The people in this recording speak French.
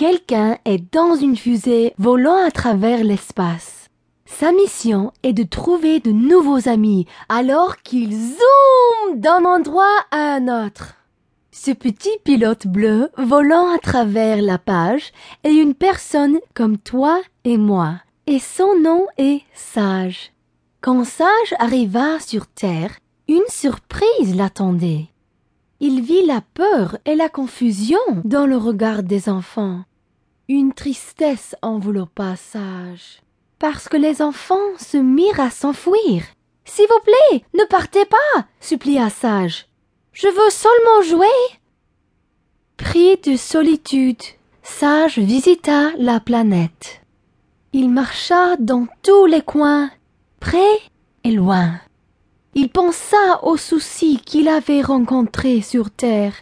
Quelqu'un est dans une fusée volant à travers l'espace. Sa mission est de trouver de nouveaux amis alors qu'il zoome d'un endroit à un autre. Ce petit pilote bleu volant à travers la page est une personne comme toi et moi, et son nom est Sage. Quand Sage arriva sur Terre, une surprise l'attendait. Il vit la peur et la confusion dans le regard des enfants. Une tristesse enveloppa Sage, parce que les enfants se mirent à s'enfuir. S'il vous plaît, ne partez pas, supplia Sage. Je veux seulement jouer. Pris de solitude, Sage visita la planète. Il marcha dans tous les coins, près et loin. Il pensa aux soucis qu'il avait rencontrés sur terre.